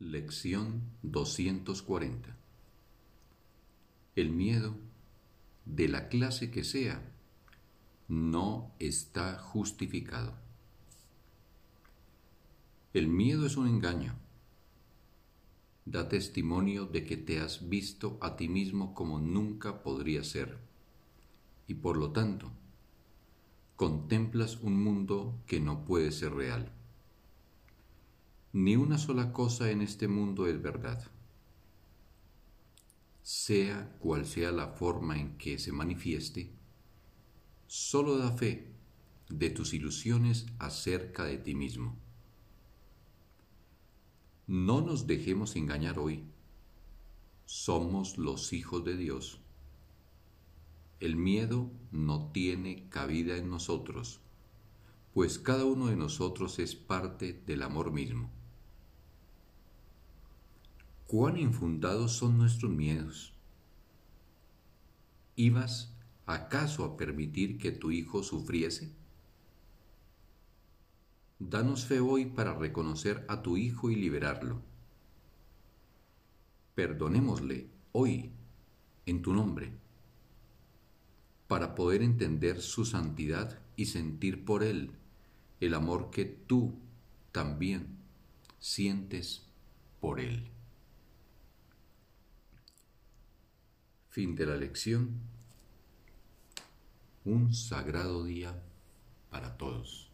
Lección 240 El miedo, de la clase que sea, no está justificado. El miedo es un engaño. Da testimonio de que te has visto a ti mismo como nunca podría ser, y por lo tanto, contemplas un mundo que no puede ser real. Ni una sola cosa en este mundo es verdad. Sea cual sea la forma en que se manifieste, solo da fe de tus ilusiones acerca de ti mismo. No nos dejemos engañar hoy. Somos los hijos de Dios. El miedo no tiene cabida en nosotros, pues cada uno de nosotros es parte del amor mismo. ¿Cuán infundados son nuestros miedos? ¿Ibas acaso a permitir que tu hijo sufriese? Danos fe hoy para reconocer a tu hijo y liberarlo. Perdonémosle hoy en tu nombre, para poder entender su santidad y sentir por él el amor que tú también sientes por él. Fin de la lección. Un sagrado día para todos.